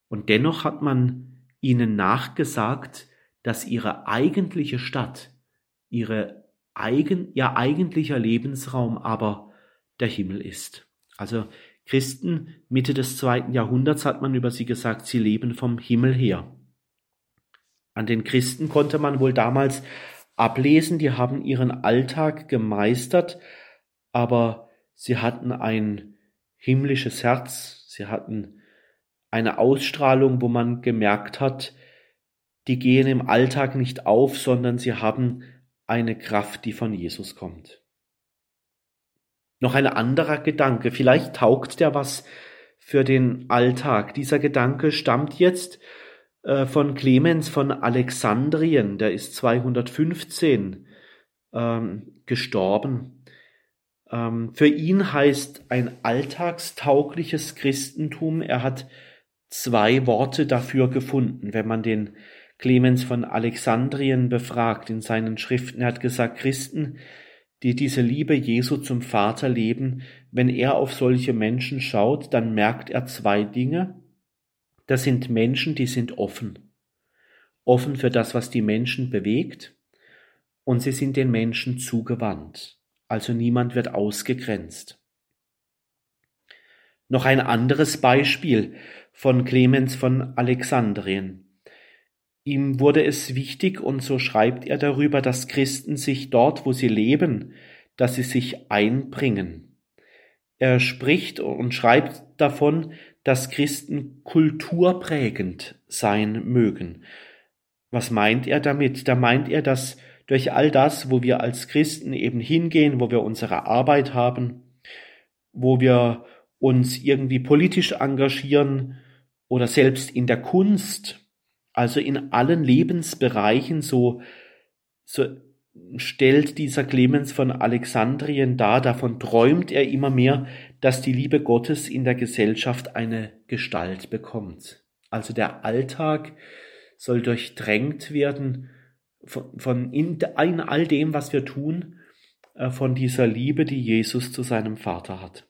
Und dennoch hat man ihnen nachgesagt, dass ihre eigentliche Stadt, ihre eigen, ihr eigentlicher Lebensraum aber der Himmel ist. Also Christen Mitte des zweiten Jahrhunderts hat man über sie gesagt, sie leben vom Himmel her. An den Christen konnte man wohl damals ablesen, die haben ihren Alltag gemeistert, aber sie hatten ein himmlisches Herz, sie hatten eine Ausstrahlung, wo man gemerkt hat, die gehen im Alltag nicht auf, sondern sie haben eine Kraft, die von Jesus kommt. Noch ein anderer Gedanke, vielleicht taugt der was für den Alltag. Dieser Gedanke stammt jetzt von Clemens von Alexandrien, der ist 215 ähm, gestorben. Ähm, für ihn heißt ein alltagstaugliches Christentum, er hat zwei Worte dafür gefunden, wenn man den Clemens von Alexandrien befragt in seinen Schriften. Er hat gesagt, Christen, die diese Liebe Jesu zum Vater leben, wenn er auf solche Menschen schaut, dann merkt er zwei Dinge. Das sind Menschen, die sind offen. Offen für das, was die Menschen bewegt, und sie sind den Menschen zugewandt. Also niemand wird ausgegrenzt. Noch ein anderes Beispiel von Clemens von Alexandrien. Ihm wurde es wichtig, und so schreibt er darüber, dass Christen sich dort, wo sie leben, dass sie sich einbringen. Er spricht und schreibt davon, dass Christen kulturprägend sein mögen. Was meint er damit? Da meint er, dass durch all das, wo wir als Christen eben hingehen, wo wir unsere Arbeit haben, wo wir uns irgendwie politisch engagieren oder selbst in der Kunst, also in allen Lebensbereichen, so, so stellt dieser Clemens von Alexandrien dar, davon träumt er immer mehr, dass die Liebe Gottes in der Gesellschaft eine Gestalt bekommt. Also der Alltag soll durchdrängt werden von, von in, in all dem, was wir tun, äh, von dieser Liebe, die Jesus zu seinem Vater hat.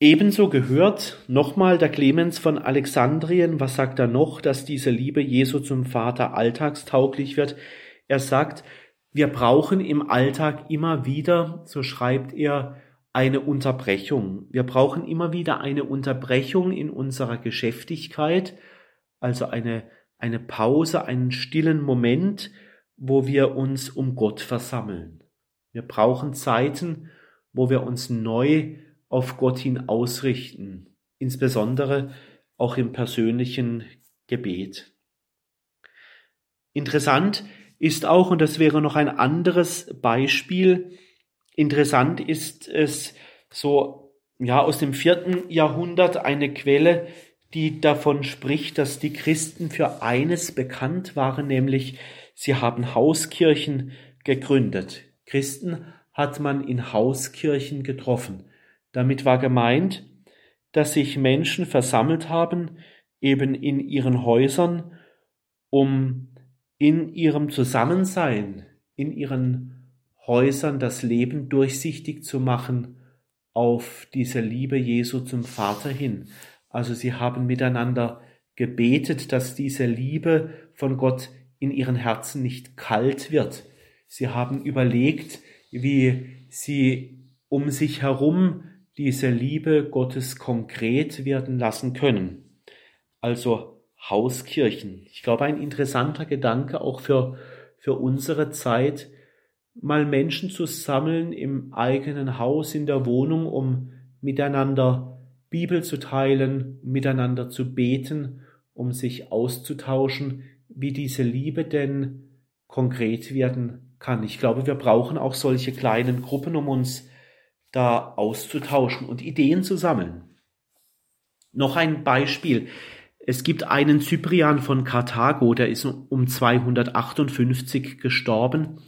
Ebenso gehört nochmal der Clemens von Alexandrien, was sagt er noch, dass diese Liebe Jesu zum Vater alltagstauglich wird. Er sagt, wir brauchen im Alltag immer wieder, so schreibt er, eine Unterbrechung. Wir brauchen immer wieder eine Unterbrechung in unserer Geschäftigkeit, also eine, eine Pause, einen stillen Moment, wo wir uns um Gott versammeln. Wir brauchen Zeiten, wo wir uns neu auf Gott hin ausrichten, insbesondere auch im persönlichen Gebet. Interessant ist auch, und das wäre noch ein anderes Beispiel, interessant ist es so, ja, aus dem vierten Jahrhundert eine Quelle, die davon spricht, dass die Christen für eines bekannt waren, nämlich sie haben Hauskirchen gegründet. Christen hat man in Hauskirchen getroffen. Damit war gemeint, dass sich Menschen versammelt haben, eben in ihren Häusern, um in ihrem Zusammensein, in ihren Häusern das Leben durchsichtig zu machen auf diese Liebe Jesu zum Vater hin. Also sie haben miteinander gebetet, dass diese Liebe von Gott in ihren Herzen nicht kalt wird. Sie haben überlegt, wie sie um sich herum diese Liebe Gottes konkret werden lassen können. Also Hauskirchen. Ich glaube, ein interessanter Gedanke auch für, für unsere Zeit, mal Menschen zu sammeln im eigenen Haus, in der Wohnung, um miteinander Bibel zu teilen, miteinander zu beten, um sich auszutauschen, wie diese Liebe denn konkret werden kann. Ich glaube, wir brauchen auch solche kleinen Gruppen, um uns da auszutauschen und Ideen zu sammeln. Noch ein Beispiel. Es gibt einen Cyprian von Karthago, der ist um 258 gestorben.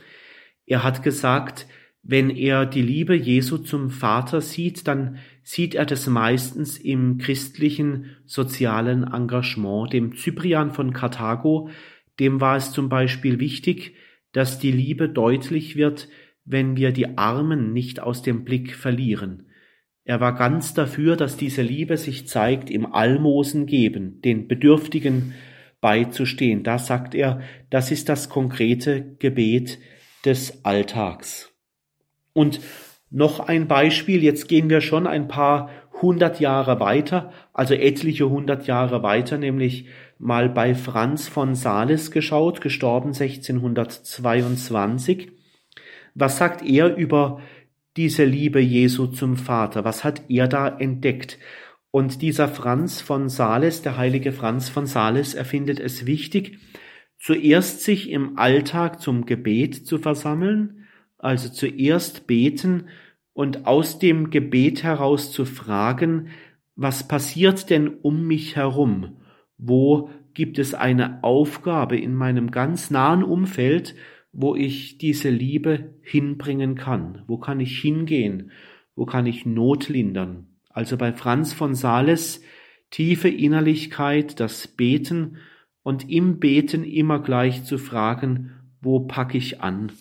Er hat gesagt, wenn er die Liebe Jesu zum Vater sieht, dann sieht er das meistens im christlichen sozialen Engagement. Dem Cyprian von Karthago, dem war es zum Beispiel wichtig, dass die Liebe deutlich wird, wenn wir die Armen nicht aus dem Blick verlieren. Er war ganz dafür, dass diese Liebe sich zeigt im Almosen geben, den Bedürftigen beizustehen. Da sagt er, das ist das konkrete Gebet des Alltags. Und noch ein Beispiel, jetzt gehen wir schon ein paar hundert Jahre weiter, also etliche hundert Jahre weiter, nämlich mal bei Franz von Sales geschaut, gestorben 1622. Was sagt er über diese Liebe Jesu zum Vater? Was hat er da entdeckt? Und dieser Franz von Sales, der heilige Franz von Sales, erfindet es wichtig, zuerst sich im Alltag zum Gebet zu versammeln, also zuerst beten und aus dem Gebet heraus zu fragen, was passiert denn um mich herum? Wo gibt es eine Aufgabe in meinem ganz nahen Umfeld, wo ich diese Liebe hinbringen kann? Wo kann ich hingehen? Wo kann ich Not lindern? Also bei Franz von Sales tiefe Innerlichkeit, das Beten und im Beten immer gleich zu fragen, wo packe ich an?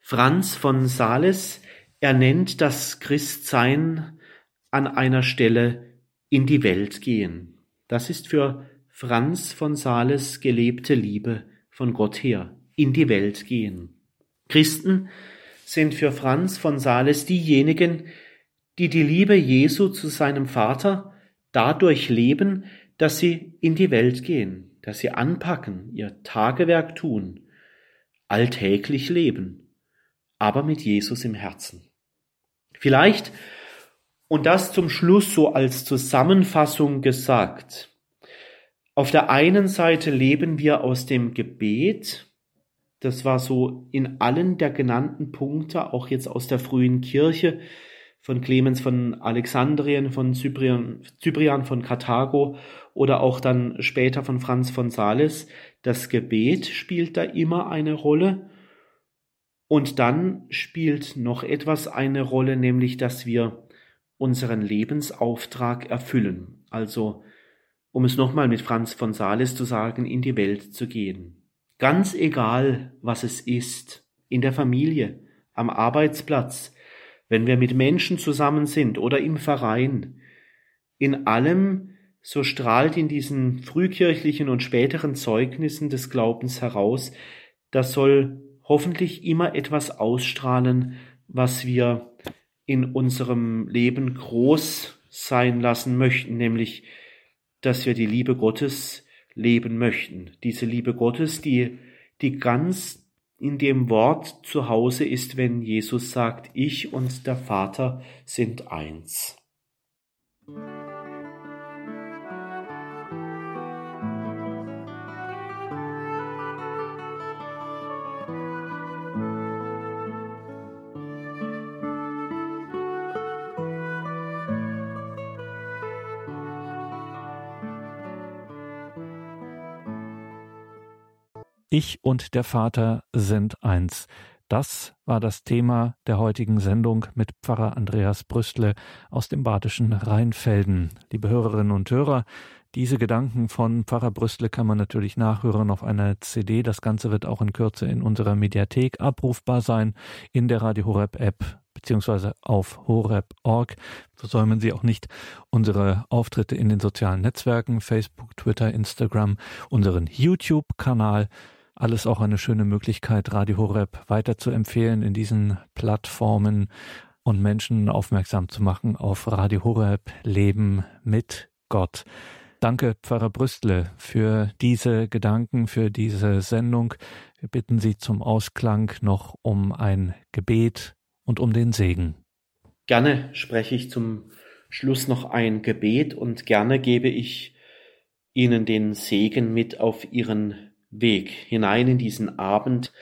Franz von Sales, er nennt das Christsein an einer Stelle in die Welt gehen. Das ist für Franz von Sales gelebte Liebe von Gott her, in die Welt gehen. Christen sind für Franz von Sales diejenigen, die die Liebe Jesu zu seinem Vater dadurch leben, dass sie in die Welt gehen, dass sie anpacken, ihr Tagewerk tun, alltäglich leben, aber mit Jesus im Herzen. Vielleicht, und das zum Schluss so als Zusammenfassung gesagt, auf der einen Seite leben wir aus dem Gebet, das war so in allen der genannten Punkte, auch jetzt aus der frühen Kirche, von Clemens von Alexandrien, von Cyprian, Cyprian von Karthago oder auch dann später von Franz von Sales. Das Gebet spielt da immer eine Rolle. Und dann spielt noch etwas eine Rolle, nämlich dass wir unseren Lebensauftrag erfüllen. Also, um es nochmal mit Franz von Sales zu sagen, in die Welt zu gehen. Ganz egal, was es ist, in der Familie, am Arbeitsplatz, wenn wir mit Menschen zusammen sind oder im Verein, in allem, so strahlt in diesen frühkirchlichen und späteren Zeugnissen des Glaubens heraus, das soll hoffentlich immer etwas ausstrahlen, was wir in unserem Leben groß sein lassen möchten, nämlich, dass wir die Liebe Gottes leben möchten. Diese Liebe Gottes, die, die ganz in dem Wort zu Hause ist, wenn Jesus sagt, ich und der Vater sind eins. Ich und der Vater sind eins. Das war das Thema der heutigen Sendung mit Pfarrer Andreas Brüstle aus dem badischen Rheinfelden. Liebe Hörerinnen und Hörer, diese Gedanken von Pfarrer Brüstle kann man natürlich nachhören auf einer CD. Das Ganze wird auch in Kürze in unserer Mediathek abrufbar sein, in der Radio Horeb App beziehungsweise auf horeb.org. Versäumen Sie auch nicht unsere Auftritte in den sozialen Netzwerken, Facebook, Twitter, Instagram, unseren YouTube-Kanal alles auch eine schöne Möglichkeit, Radio Horeb weiter zu empfehlen in diesen Plattformen und Menschen aufmerksam zu machen auf Radio Horeb Leben mit Gott. Danke, Pfarrer Brüstle, für diese Gedanken, für diese Sendung. Wir bitten Sie zum Ausklang noch um ein Gebet und um den Segen. Gerne spreche ich zum Schluss noch ein Gebet und gerne gebe ich Ihnen den Segen mit auf Ihren Weg hinein in diesen Abend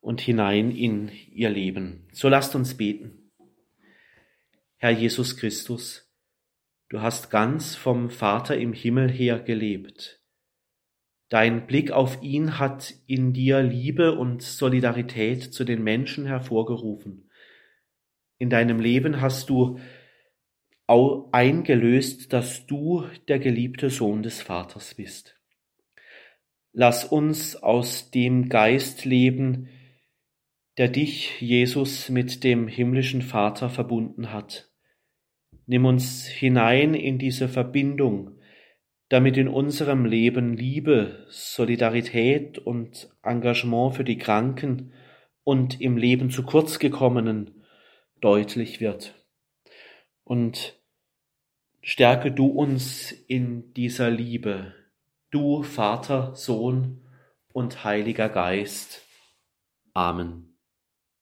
und hinein in ihr Leben. So lasst uns beten. Herr Jesus Christus, du hast ganz vom Vater im Himmel her gelebt. Dein Blick auf ihn hat in dir Liebe und Solidarität zu den Menschen hervorgerufen. In deinem Leben hast du eingelöst, dass du der geliebte Sohn des Vaters bist. Lass uns aus dem Geist leben, der dich, Jesus, mit dem himmlischen Vater verbunden hat. Nimm uns hinein in diese Verbindung, damit in unserem Leben Liebe, Solidarität und Engagement für die Kranken und im Leben zu kurz gekommenen deutlich wird. Und stärke du uns in dieser Liebe, du Vater, Sohn und Heiliger Geist. Amen.